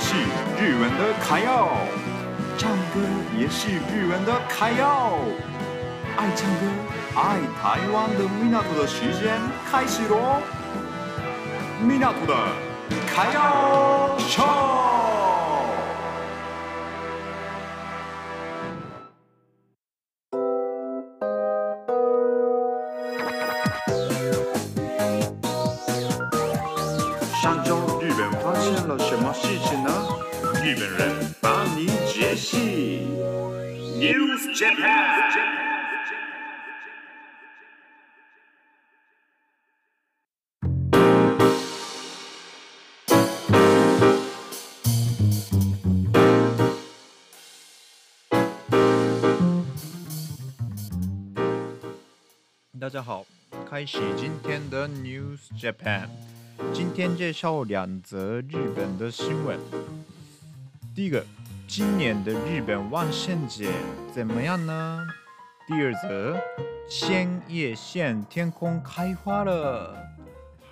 是日文的卡耀，唱歌也是日文的卡耀。爱唱歌、爱台湾的米纳图的时间开始喽！米纳图的卡耀唱。上周生了什么事情呢？日本人帮你解析。News Japan。大家好，开始今天的 News Japan。今天介绍两则日本的新闻。第一个，今年的日本万圣节怎么样呢？第二则，千叶县天空开花了。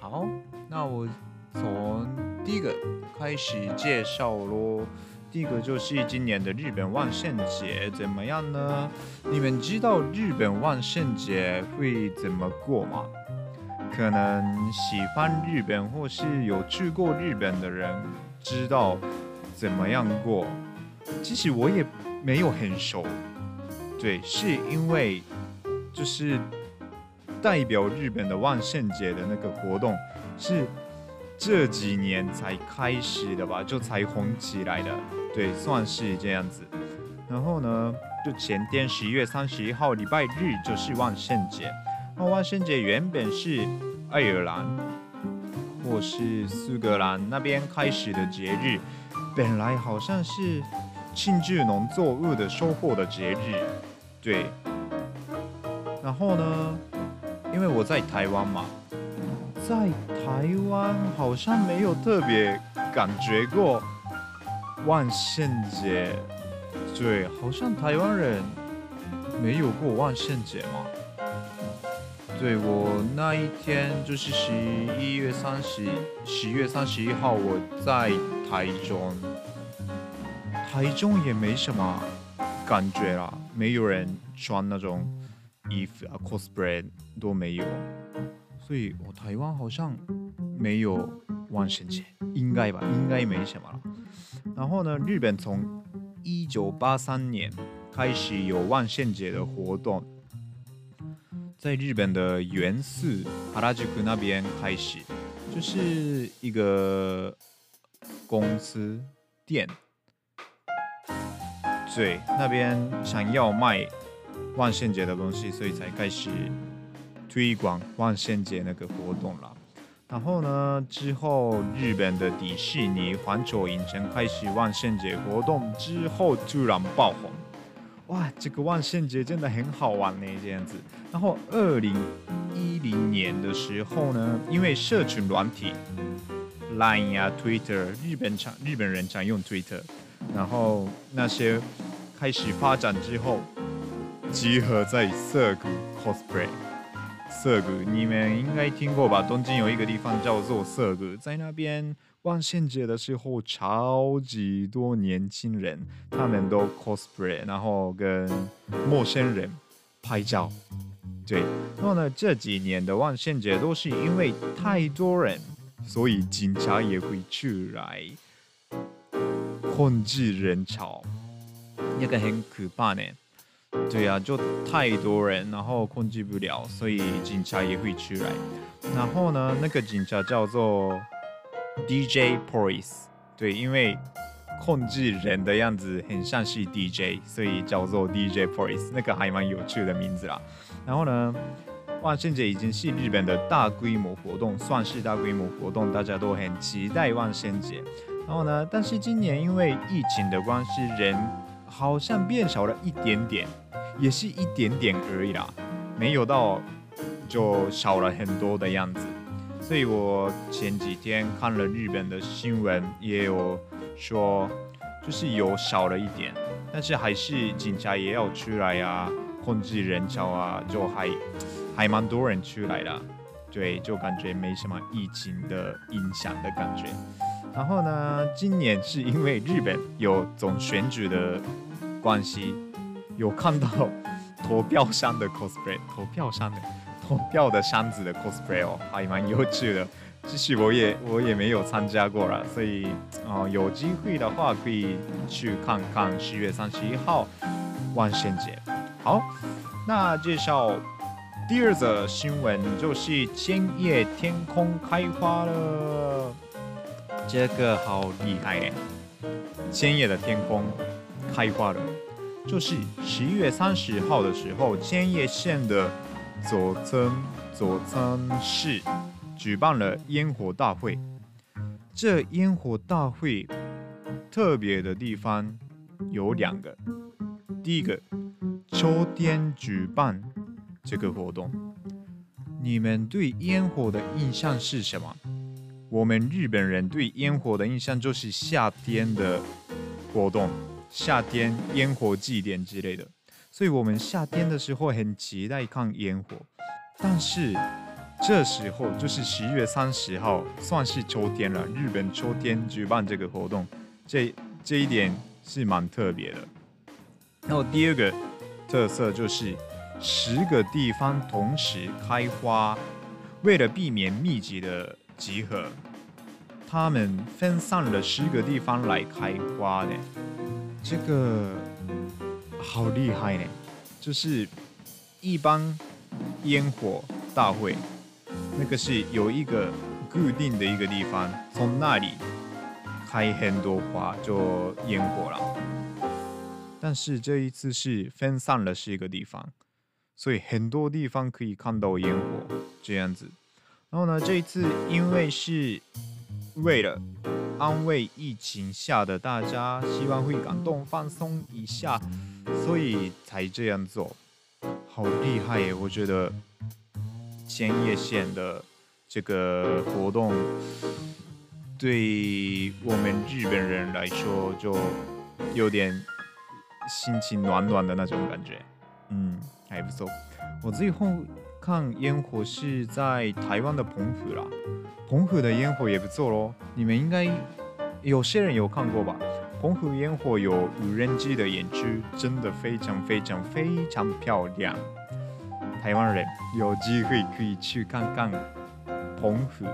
好，那我从第一个开始介绍喽。第一个就是今年的日本万圣节怎么样呢？你们知道日本万圣节会怎么过吗？可能喜欢日本或是有去过日本的人知道怎么样过。其实我也没有很熟，对，是因为就是代表日本的万圣节的那个活动是这几年才开始的吧，就才红起来的。对，算是这样子。然后呢，就前天十一月三十一号礼拜日就是万圣节。那万圣节原本是爱尔兰或是苏格兰那边开始的节日，本来好像是庆祝农作物的收获的节日。对。然后呢，因为我在台湾嘛，在台湾好像没有特别感觉过。万圣节，对，好像台湾人没有过万圣节嘛。对，我那一天就是十一月三十，十月三十一号，我在台中，台中也没什么感觉啦，没有人穿那种衣服啊，cosplay 都没有，所以我台湾好像没有万圣节，应该吧，应该没什么了。然后呢，日本从一九八三年开始有万圣节的活动，在日本的原宿原宿那边开始，就是一个公司店，对，那边想要卖万圣节的东西，所以才开始推广万圣节那个活动了。然后呢，之后日本的迪士尼环球影城开始万圣节活动之后，突然爆红，哇，这个万圣节真的很好玩呢，这样子。然后二零一零年的时候呢，因为社群软体，Line、Twitter，日本常日本人常用 Twitter，然后那些开始发展之后，集合在涩谷 cosplay。涩谷，你们应该听过吧？东京有一个地方叫做涩谷，在那边万圣节的时候，超级多年轻人，他们都 cosplay，然后跟陌生人拍照。对，然后呢，这几年的万圣节都是因为太多人，所以警察也会出来控制人潮，那个很可怕呢。对呀、啊，就太多人，然后控制不了，所以警察也会出来。然后呢，那个警察叫做 DJ Poris，对，因为控制人的样子很像是 DJ，所以叫做 DJ Poris，那个还蛮有趣的名字啦。然后呢，万圣节已经是日本的大规模活动，算是大规模活动，大家都很期待万圣节。然后呢，但是今年因为疫情的关系，人好像变少了一点点。也是一点点而已啦，没有到就少了很多的样子。所以我前几天看了日本的新闻，也有说就是有少了一点，但是还是警察也要出来啊，控制人潮啊，就还还蛮多人出来的。对，就感觉没什么疫情的影响的感觉。然后呢，今年是因为日本有总选举的关系，有看到投票上的 cosplay，投票上的投票的箱子的 cosplay 哦，还蛮有趣的。其实我也我也没有参加过啦，所以啊、有机会的话可以去看看十月三十一号万圣节。好，那介绍第二则新闻就是千叶天空开花了。这个好厉害耶！千叶的天空开花了，就是十一月三十号的时候，千叶县的佐仓佐仓市举办了烟火大会。这烟火大会特别的地方有两个，第一个，秋天举办这个活动。你们对烟火的印象是什么？我们日本人对烟火的印象就是夏天的活动，夏天烟火祭典之类的，所以我们夏天的时候很期待看烟火。但是这时候就是十一月三十号，算是秋天了。日本秋天举办这个活动，这这一点是蛮特别的。然后第二个特色就是十个地方同时开花，为了避免密集的。集合，他们分散了十个地方来开花呢，这个好厉害呢！就是一般烟火大会，那个是有一个固定的一个地方，从那里开很多花就烟火了。但是这一次是分散了是一个地方，所以很多地方可以看到烟火，这样子。然后呢，这一次因为是为了安慰疫情下的大家，希望会感动放松一下，所以才这样做。好厉害耶！我觉得千叶县的这个活动，对我们日本人来说，就有点心情暖暖的那种感觉。嗯，还不错。我最后。看烟火是在台湾的澎湖啦，澎湖的烟火也不错咯。你们应该有些人有看过吧？澎湖烟火有无人机的演出，真的非常非常非常漂亮。台湾人有机会可以去看看澎湖。